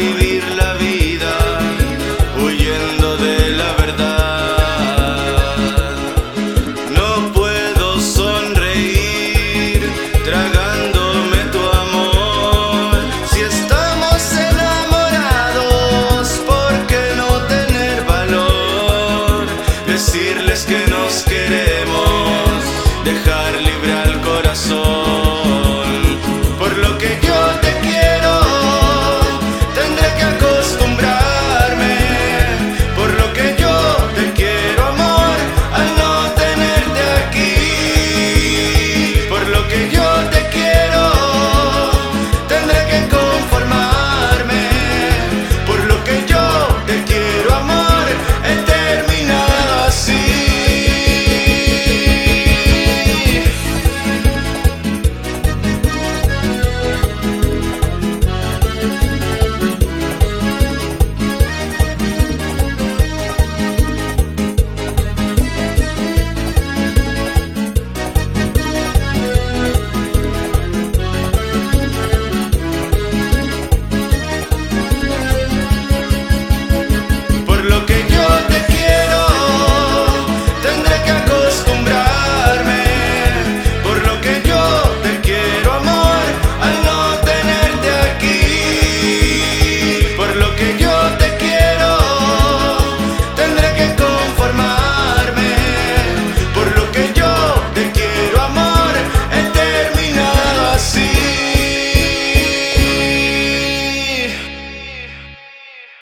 vivir la vida.